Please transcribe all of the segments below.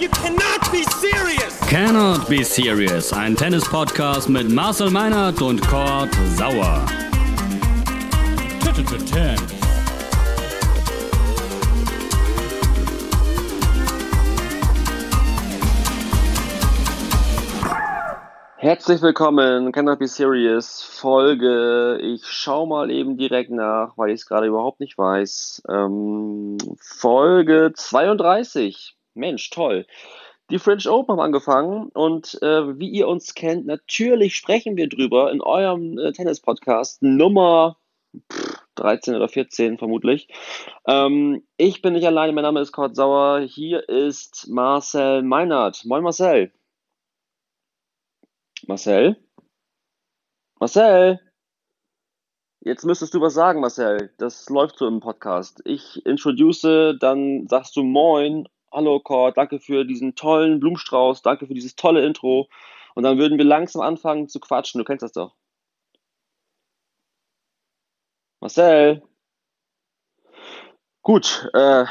You cannot be serious! Cannot Be Serious, ein Tennis-Podcast mit Marcel Meinert und Kurt Sauer. Herzlich willkommen, Cannot Be Serious, Folge, ich schau mal eben direkt nach, weil ich es gerade überhaupt nicht weiß. Ähm, Folge 32. Mensch, toll. Die French Open haben angefangen und äh, wie ihr uns kennt, natürlich sprechen wir drüber in eurem äh, Tennis-Podcast Nummer pff, 13 oder 14 vermutlich. Ähm, ich bin nicht alleine, mein Name ist Kurt Sauer, hier ist Marcel Meinert. Moin Marcel. Marcel? Marcel? Jetzt müsstest du was sagen, Marcel. Das läuft so im Podcast. Ich introduce, dann sagst du Moin, hallo Kurt, danke für diesen tollen Blumenstrauß, danke für dieses tolle Intro. Und dann würden wir langsam anfangen zu quatschen. Du kennst das doch. Marcel? Gut, äh,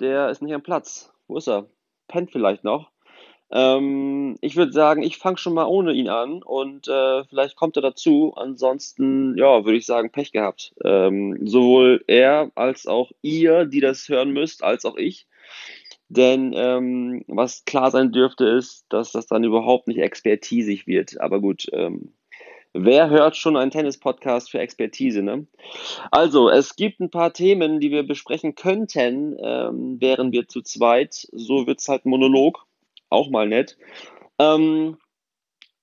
der ist nicht am Platz. Wo ist er? Pennt vielleicht noch. Ähm, ich würde sagen, ich fange schon mal ohne ihn an und äh, vielleicht kommt er dazu. Ansonsten, ja, würde ich sagen, Pech gehabt. Ähm, sowohl er als auch ihr, die das hören müsst, als auch ich. Denn ähm, was klar sein dürfte, ist, dass das dann überhaupt nicht expertisig wird. Aber gut, ähm, wer hört schon einen Tennis-Podcast für Expertise? Ne? Also, es gibt ein paar Themen, die wir besprechen könnten, ähm, wären wir zu zweit. So wird es halt ein Monolog auch mal nett. Ähm,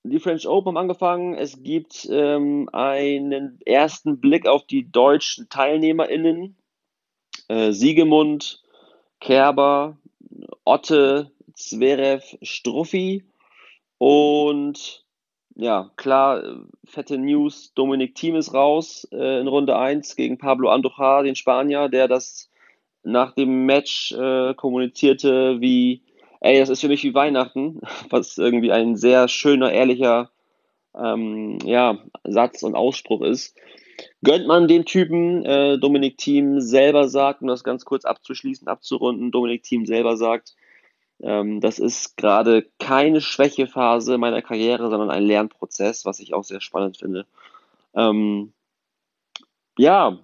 die French Open haben angefangen. Es gibt ähm, einen ersten Blick auf die deutschen TeilnehmerInnen. Äh, Siegemund, Kerber, Otte, Zverev, Struffi und ja, klar, fette News, Dominik Thiem ist raus äh, in Runde 1 gegen Pablo Andujar, den Spanier, der das nach dem Match äh, kommunizierte, wie ey, das ist für mich wie Weihnachten, was irgendwie ein sehr schöner, ehrlicher ähm, ja, Satz und Ausspruch ist. Gönnt man dem Typen, äh, Dominik Thiem selber sagt, um das ganz kurz abzuschließen, abzurunden, Dominik Thiem selber sagt, ähm, das ist gerade keine Schwächephase meiner Karriere, sondern ein Lernprozess, was ich auch sehr spannend finde. Ähm, ja,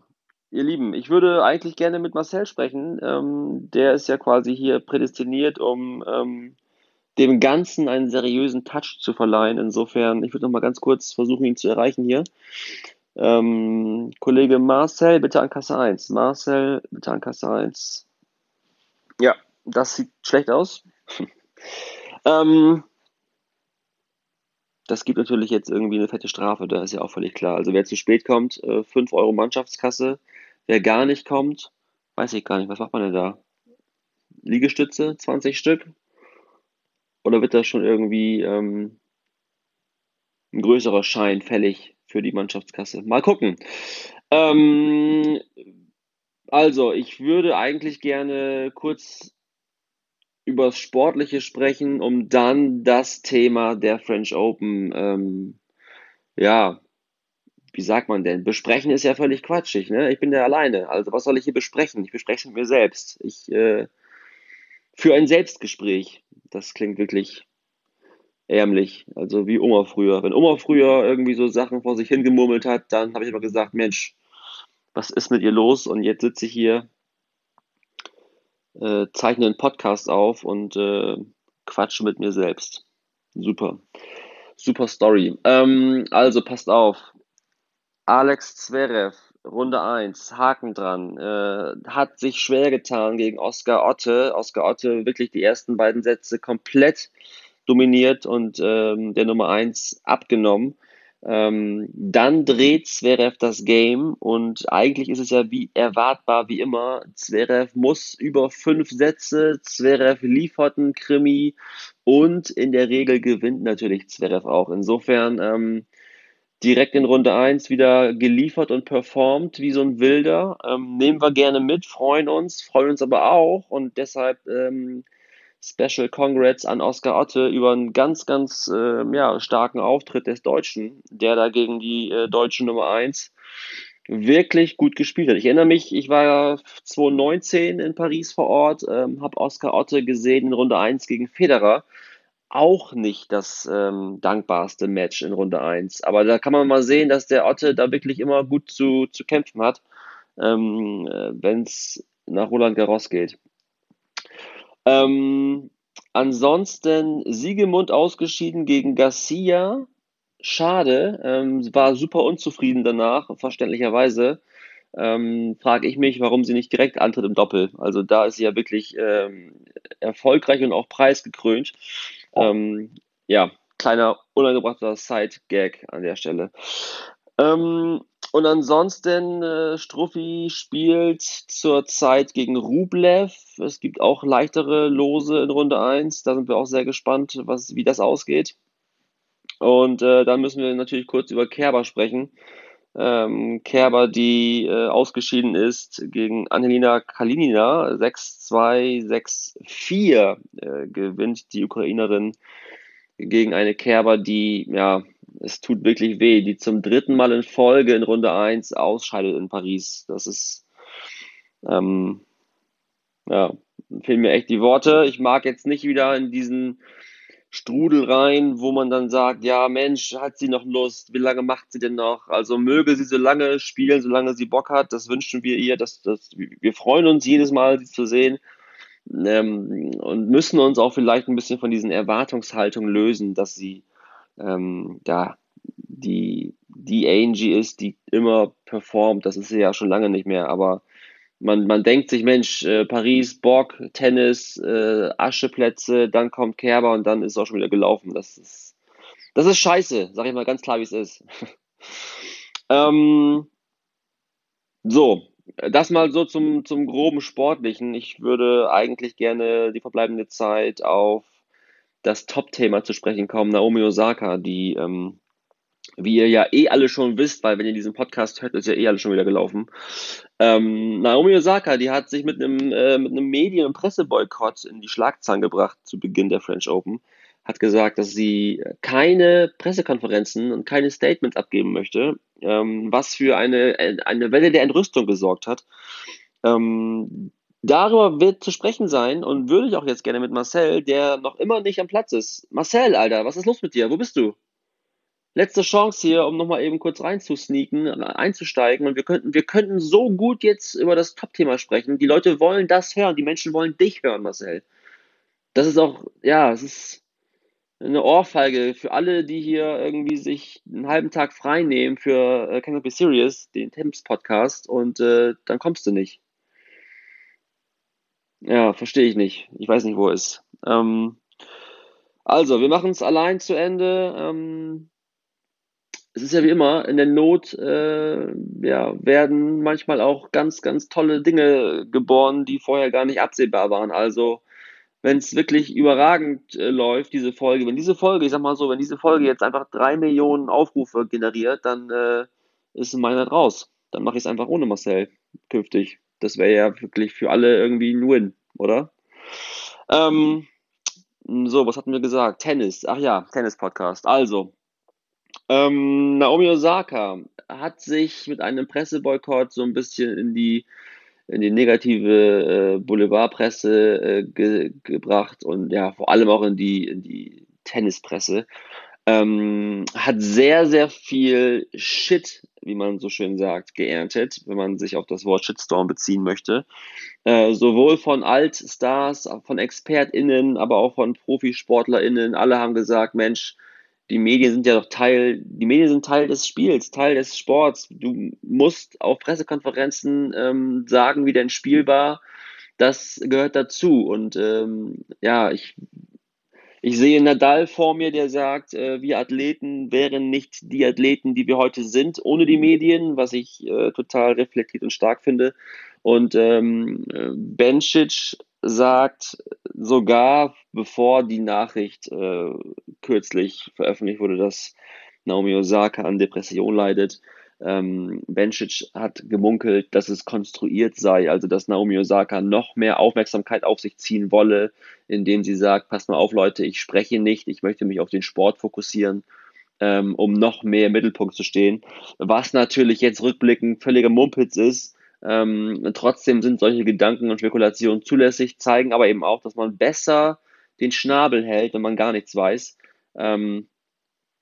Ihr Lieben, ich würde eigentlich gerne mit Marcel sprechen. Ähm, der ist ja quasi hier prädestiniert, um ähm, dem Ganzen einen seriösen Touch zu verleihen. Insofern, ich würde noch mal ganz kurz versuchen, ihn zu erreichen hier. Ähm, Kollege Marcel, bitte an Kasse 1. Marcel, bitte an Kasse 1. Ja, das sieht schlecht aus. ähm, das gibt natürlich jetzt irgendwie eine fette Strafe, da ist ja auch völlig klar. Also wer zu spät kommt, äh, 5 Euro Mannschaftskasse. Wer gar nicht kommt, weiß ich gar nicht, was macht man denn da? Liegestütze, 20 Stück? Oder wird da schon irgendwie ähm, ein größerer Schein fällig für die Mannschaftskasse? Mal gucken. Ähm, also, ich würde eigentlich gerne kurz über das Sportliche sprechen, um dann das Thema der French Open ähm, ja, wie sagt man denn? Besprechen ist ja völlig quatschig, ne? Ich bin ja alleine. Also was soll ich hier besprechen? Ich bespreche es mit mir selbst. Ich äh, für ein Selbstgespräch. Das klingt wirklich ärmlich. Also wie Oma früher. Wenn Oma früher irgendwie so Sachen vor sich hingemurmelt hat, dann habe ich immer gesagt, Mensch, was ist mit ihr los? Und jetzt sitze ich hier, äh, zeichne einen Podcast auf und äh, quatsche mit mir selbst. Super. Super Story. Ähm, also passt auf. Alex Zverev, Runde 1, Haken dran, äh, hat sich schwer getan gegen Oscar Otte. Oscar Otte wirklich die ersten beiden Sätze komplett dominiert und ähm, der Nummer 1 abgenommen. Ähm, dann dreht Zverev das Game und eigentlich ist es ja wie erwartbar wie immer. Zverev muss über fünf Sätze, Zverev liefert einen Krimi und in der Regel gewinnt natürlich Zverev auch. Insofern ähm, direkt in Runde 1 wieder geliefert und performt wie so ein Wilder. Ähm, nehmen wir gerne mit, freuen uns, freuen uns aber auch und deshalb ähm, Special Congrats an Oscar Otte über einen ganz, ganz äh, ja, starken Auftritt des Deutschen, der da gegen die äh, deutsche Nummer 1 wirklich gut gespielt hat. Ich erinnere mich, ich war ja 2019 in Paris vor Ort, ähm, habe Oscar Otte gesehen in Runde 1 gegen Federer. Auch nicht das ähm, dankbarste Match in Runde 1. Aber da kann man mal sehen, dass der Otte da wirklich immer gut zu, zu kämpfen hat, ähm, äh, wenn es nach Roland Garros geht. Ähm, ansonsten Siegemund ausgeschieden gegen Garcia schade, ähm, war super unzufrieden danach, verständlicherweise. Ähm, frage ich mich, warum sie nicht direkt antritt im Doppel. Also da ist sie ja wirklich ähm, erfolgreich und auch preisgekrönt. Ähm, ja, kleiner unangebrachter Side-Gag an der Stelle. Ähm, und ansonsten, äh, Struffi spielt zurzeit gegen Rublev. Es gibt auch leichtere Lose in Runde 1. Da sind wir auch sehr gespannt, was, wie das ausgeht. Und äh, dann müssen wir natürlich kurz über Kerber sprechen. Ähm, Kerber, die äh, ausgeschieden ist gegen Angelina Kalinina, 6-2, 6-4 äh, gewinnt die Ukrainerin gegen eine Kerber, die, ja, es tut wirklich weh, die zum dritten Mal in Folge in Runde 1 ausscheidet in Paris. Das ist, ähm, ja, fehlen mir echt die Worte. Ich mag jetzt nicht wieder in diesen Strudel rein, wo man dann sagt, ja Mensch, hat sie noch Lust? Wie lange macht sie denn noch? Also möge sie so lange spielen, solange sie Bock hat. Das wünschen wir ihr. Das, das, wir freuen uns jedes Mal, sie zu sehen. Ähm, und müssen uns auch vielleicht ein bisschen von diesen Erwartungshaltungen lösen, dass sie ähm, da die, die Angie ist, die immer performt. Das ist sie ja schon lange nicht mehr, aber man, man denkt sich, Mensch, äh, Paris, Bock, Tennis, äh, Ascheplätze, dann kommt Kerber und dann ist es auch schon wieder gelaufen. Das ist, das ist scheiße, sag ich mal ganz klar, wie es ist. ähm, so, das mal so zum, zum groben Sportlichen. Ich würde eigentlich gerne die verbleibende Zeit auf das Top-Thema zu sprechen kommen, Naomi Osaka, die ähm, wie ihr ja eh alle schon wisst, weil wenn ihr diesen Podcast hört, ist ja eh alles schon wieder gelaufen. Ähm, Naomi Osaka, die hat sich mit einem, äh, mit einem Medien- und Presseboykott in die Schlagzeilen gebracht zu Beginn der French Open. Hat gesagt, dass sie keine Pressekonferenzen und keine Statements abgeben möchte, ähm, was für eine, eine Welle der Entrüstung gesorgt hat. Ähm, darüber wird zu sprechen sein und würde ich auch jetzt gerne mit Marcel, der noch immer nicht am Platz ist. Marcel, Alter, was ist los mit dir? Wo bist du? letzte Chance hier, um nochmal eben kurz reinzusneaken, einzusteigen. Und wir könnten, wir könnten so gut jetzt über das Top-Thema sprechen. Die Leute wollen das hören. Die Menschen wollen dich hören, Marcel. Das ist auch, ja, es ist eine Ohrfeige für alle, die hier irgendwie sich einen halben Tag frei nehmen für äh, Can Be Serious, den Temps Podcast, und äh, dann kommst du nicht. Ja, verstehe ich nicht. Ich weiß nicht, wo es ist. Ähm, also, wir machen es allein zu Ende. Ähm, es ist ja wie immer, in der Not äh, ja, werden manchmal auch ganz, ganz tolle Dinge geboren, die vorher gar nicht absehbar waren. Also wenn es wirklich überragend äh, läuft, diese Folge, wenn diese Folge, ich sag mal so, wenn diese Folge jetzt einfach drei Millionen Aufrufe generiert, dann äh, ist meiner raus. Dann mache ich es einfach ohne Marcel künftig. Das wäre ja wirklich für alle irgendwie ein Win, oder? Ähm, so, was hatten wir gesagt? Tennis. Ach ja, Tennis-Podcast. Also, ähm, Naomi Osaka hat sich mit einem Presseboykott so ein bisschen in die, in die negative äh, Boulevardpresse äh, ge gebracht und ja, vor allem auch in die, in die Tennispresse. Ähm, hat sehr, sehr viel Shit, wie man so schön sagt, geerntet, wenn man sich auf das Wort Shitstorm beziehen möchte. Äh, sowohl von Altstars, von ExpertInnen, aber auch von ProfisportlerInnen. Alle haben gesagt, Mensch, die Medien sind ja doch Teil, die Medien sind Teil des Spiels, Teil des Sports. Du musst auf Pressekonferenzen ähm, sagen, wie dein Spiel war. Das gehört dazu. Und ähm, ja, ich, ich sehe Nadal vor mir, der sagt, äh, wir Athleten wären nicht die Athleten, die wir heute sind, ohne die Medien, was ich äh, total reflektiert und stark finde. Und ähm, Bencic sagt sogar, bevor die Nachricht äh, kürzlich veröffentlicht wurde, dass Naomi Osaka an Depression leidet, ähm, Bencic hat gemunkelt, dass es konstruiert sei, also dass Naomi Osaka noch mehr Aufmerksamkeit auf sich ziehen wolle, indem sie sagt, pass mal auf Leute, ich spreche nicht, ich möchte mich auf den Sport fokussieren. ähm, um noch mehr im Mittelpunkt zu stehen. Was natürlich jetzt rückblickend völliger Mumpitz ist. Ähm, trotzdem sind solche Gedanken und Spekulationen zulässig, zeigen aber eben auch, dass man besser den Schnabel hält, wenn man gar nichts weiß. Ähm,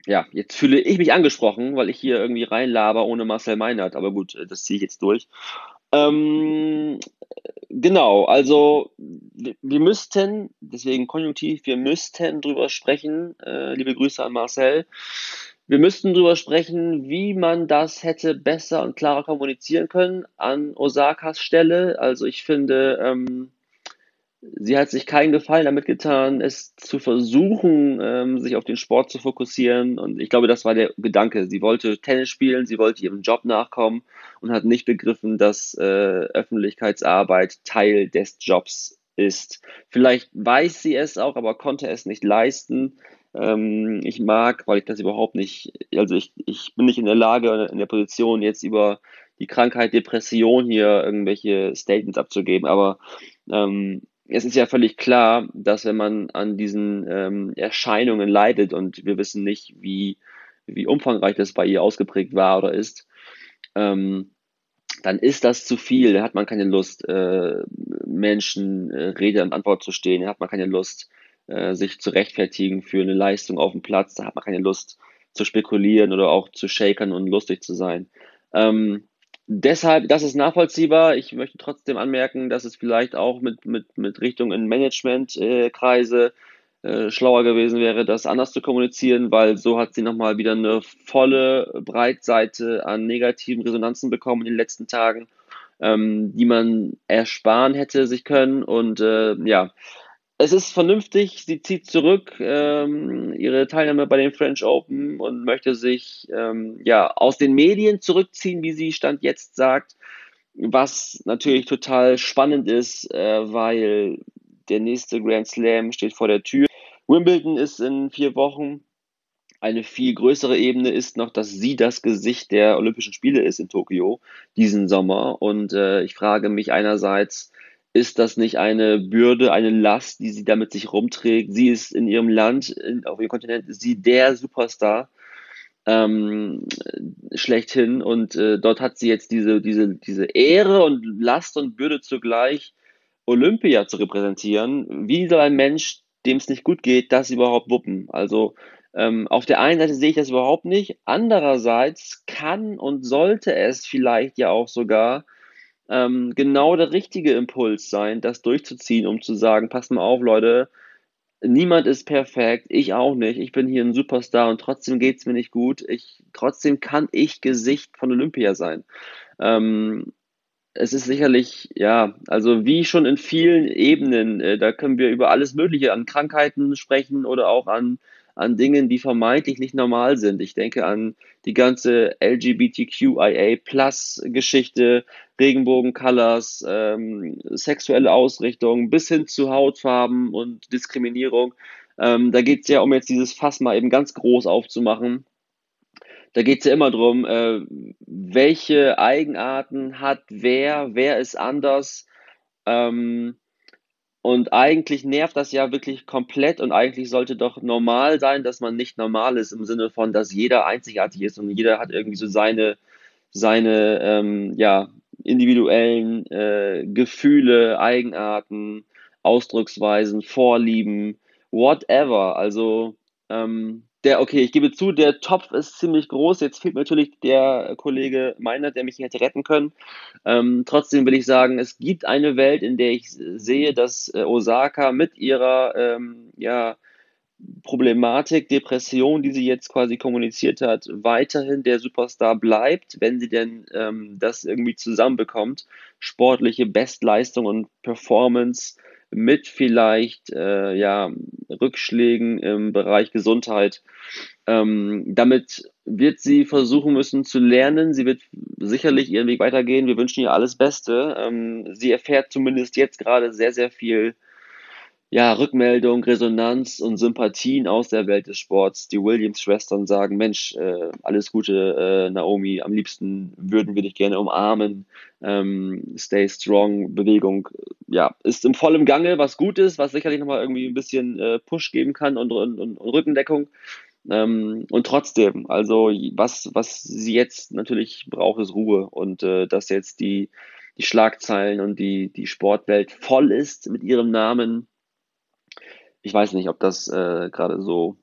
ja, jetzt fühle ich mich angesprochen, weil ich hier irgendwie reinlaber ohne Marcel Meinert, aber gut, das ziehe ich jetzt durch. Ähm, genau, also wir müssten, deswegen konjunktiv, wir müssten drüber sprechen, äh, liebe Grüße an Marcel, wir müssten drüber sprechen, wie man das hätte besser und klarer kommunizieren können an Osakas Stelle. Also ich finde, ähm, sie hat sich keinen Gefallen damit getan, es zu versuchen, ähm, sich auf den Sport zu fokussieren. Und ich glaube, das war der Gedanke. Sie wollte Tennis spielen, sie wollte ihrem Job nachkommen und hat nicht begriffen, dass äh, Öffentlichkeitsarbeit Teil des Jobs ist. Vielleicht weiß sie es auch, aber konnte es nicht leisten. Ähm, ich mag, weil ich das überhaupt nicht, also ich, ich bin nicht in der Lage, in der Position jetzt über die Krankheit Depression hier irgendwelche Statements abzugeben, aber ähm, es ist ja völlig klar, dass wenn man an diesen ähm, Erscheinungen leidet und wir wissen nicht, wie, wie umfangreich das bei ihr ausgeprägt war oder ist, ähm, dann ist das zu viel. Da hat man keine Lust, äh, Menschen äh, Rede und Antwort zu stehen. Da hat man keine Lust, äh, sich zu rechtfertigen für eine Leistung auf dem Platz. Da hat man keine Lust zu spekulieren oder auch zu shakern und lustig zu sein. Ähm, Deshalb, das ist nachvollziehbar. Ich möchte trotzdem anmerken, dass es vielleicht auch mit, mit, mit Richtung in Managementkreise äh, schlauer gewesen wäre, das anders zu kommunizieren, weil so hat sie nochmal wieder eine volle Breitseite an negativen Resonanzen bekommen in den letzten Tagen, ähm, die man ersparen hätte sich können. Und äh, ja, es ist vernünftig, sie zieht zurück ähm, ihre Teilnahme bei den French Open und möchte sich ähm, ja aus den Medien zurückziehen, wie sie Stand jetzt sagt, was natürlich total spannend ist, äh, weil der nächste Grand Slam steht vor der Tür. Wimbledon ist in vier Wochen. Eine viel größere Ebene ist noch, dass sie das Gesicht der Olympischen Spiele ist in Tokio diesen Sommer. Und äh, ich frage mich einerseits, ist das nicht eine Bürde, eine Last, die sie damit sich rumträgt? Sie ist in ihrem Land, in, auf ihrem Kontinent, ist sie der Superstar ähm, schlechthin und äh, dort hat sie jetzt diese, diese, diese Ehre und Last und Bürde zugleich, Olympia zu repräsentieren. Wie soll ein Mensch, dem es nicht gut geht, das überhaupt wuppen? Also ähm, auf der einen Seite sehe ich das überhaupt nicht, andererseits kann und sollte es vielleicht ja auch sogar ähm, genau der richtige Impuls sein, das durchzuziehen, um zu sagen, passt mal auf, Leute, niemand ist perfekt, ich auch nicht, ich bin hier ein Superstar und trotzdem geht es mir nicht gut, ich, trotzdem kann ich Gesicht von Olympia sein. Ähm, es ist sicherlich, ja, also wie schon in vielen Ebenen, äh, da können wir über alles Mögliche an Krankheiten sprechen oder auch an an Dingen, die vermeintlich nicht normal sind. Ich denke an die ganze LGBTQIA-Plus-Geschichte, Regenbogen-Colors, ähm, sexuelle Ausrichtung bis hin zu Hautfarben und Diskriminierung. Ähm, da geht es ja um jetzt dieses Fass mal eben ganz groß aufzumachen. Da geht es ja immer darum, äh, welche Eigenarten hat wer, wer ist anders. Ähm, und eigentlich nervt das ja wirklich komplett und eigentlich sollte doch normal sein, dass man nicht normal ist im Sinne von, dass jeder einzigartig ist und jeder hat irgendwie so seine, seine ähm, ja, individuellen äh, Gefühle, Eigenarten, Ausdrucksweisen, Vorlieben, whatever. Also ähm, der, okay, ich gebe zu, der Topf ist ziemlich groß. Jetzt fehlt mir natürlich der Kollege Meiner, der mich hätte retten können. Ähm, trotzdem will ich sagen, es gibt eine Welt, in der ich sehe, dass äh, Osaka mit ihrer ähm, ja, Problematik, Depression, die sie jetzt quasi kommuniziert hat, weiterhin der Superstar bleibt, wenn sie denn ähm, das irgendwie zusammenbekommt. Sportliche Bestleistung und Performance mit vielleicht äh, ja, Rückschlägen im Bereich Gesundheit. Ähm, damit wird sie versuchen müssen zu lernen. Sie wird sicherlich ihren Weg weitergehen. Wir wünschen ihr alles Beste. Ähm, sie erfährt zumindest jetzt gerade sehr, sehr viel ja, Rückmeldung, Resonanz und Sympathien aus der Welt des Sports. Die Williams-Schwestern sagen, Mensch, äh, alles Gute, äh, Naomi, am liebsten würden wir dich gerne umarmen. Ähm, stay strong, Bewegung, ja, ist im vollen Gange, was gut ist, was sicherlich nochmal irgendwie ein bisschen äh, Push geben kann und, und, und Rückendeckung. Ähm, und trotzdem, also was, was sie jetzt natürlich braucht, ist Ruhe und äh, dass jetzt die, die Schlagzeilen und die, die Sportwelt voll ist mit ihrem Namen. Ich weiß nicht, ob das äh, gerade so,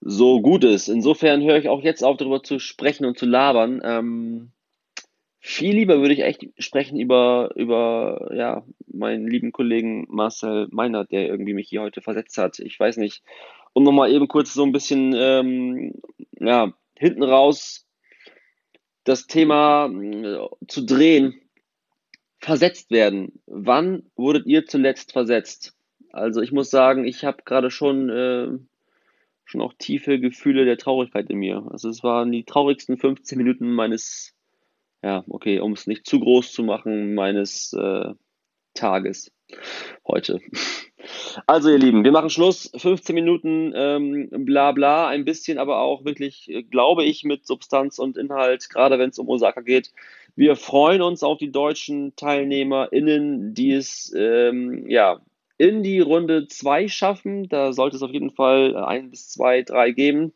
so gut ist. Insofern höre ich auch jetzt auf, darüber zu sprechen und zu labern. Ähm, viel lieber würde ich echt sprechen über, über ja, meinen lieben Kollegen Marcel Meinert, der irgendwie mich hier heute versetzt hat. Ich weiß nicht, um nochmal eben kurz so ein bisschen ähm, ja, hinten raus das Thema äh, zu drehen, versetzt werden. Wann wurdet ihr zuletzt versetzt? Also ich muss sagen, ich habe gerade schon, äh, schon auch tiefe Gefühle der Traurigkeit in mir. Also es waren die traurigsten 15 Minuten meines, ja, okay, um es nicht zu groß zu machen, meines äh, Tages heute. Also ihr Lieben, wir machen Schluss. 15 Minuten ähm, bla bla, ein bisschen aber auch wirklich, äh, glaube ich, mit Substanz und Inhalt, gerade wenn es um Osaka geht. Wir freuen uns auf die deutschen TeilnehmerInnen, die es ähm, ja, in die Runde 2 schaffen. Da sollte es auf jeden Fall ein bis zwei, drei geben.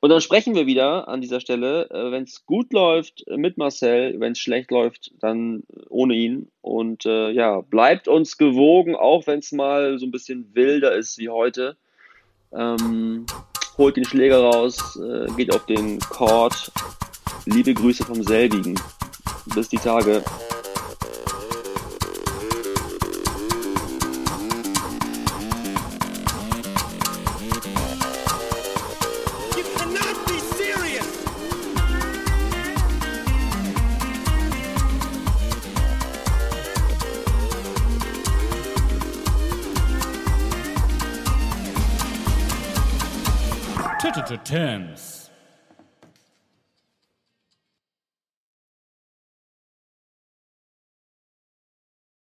Und dann sprechen wir wieder an dieser Stelle, äh, wenn es gut läuft mit Marcel, wenn es schlecht läuft, dann ohne ihn. Und äh, ja, bleibt uns gewogen, auch wenn es mal so ein bisschen wilder ist wie heute. Ähm, holt den Schläger raus, äh, geht auf den Court. Liebe Grüße vom selbigen. Bis die Tage. terms.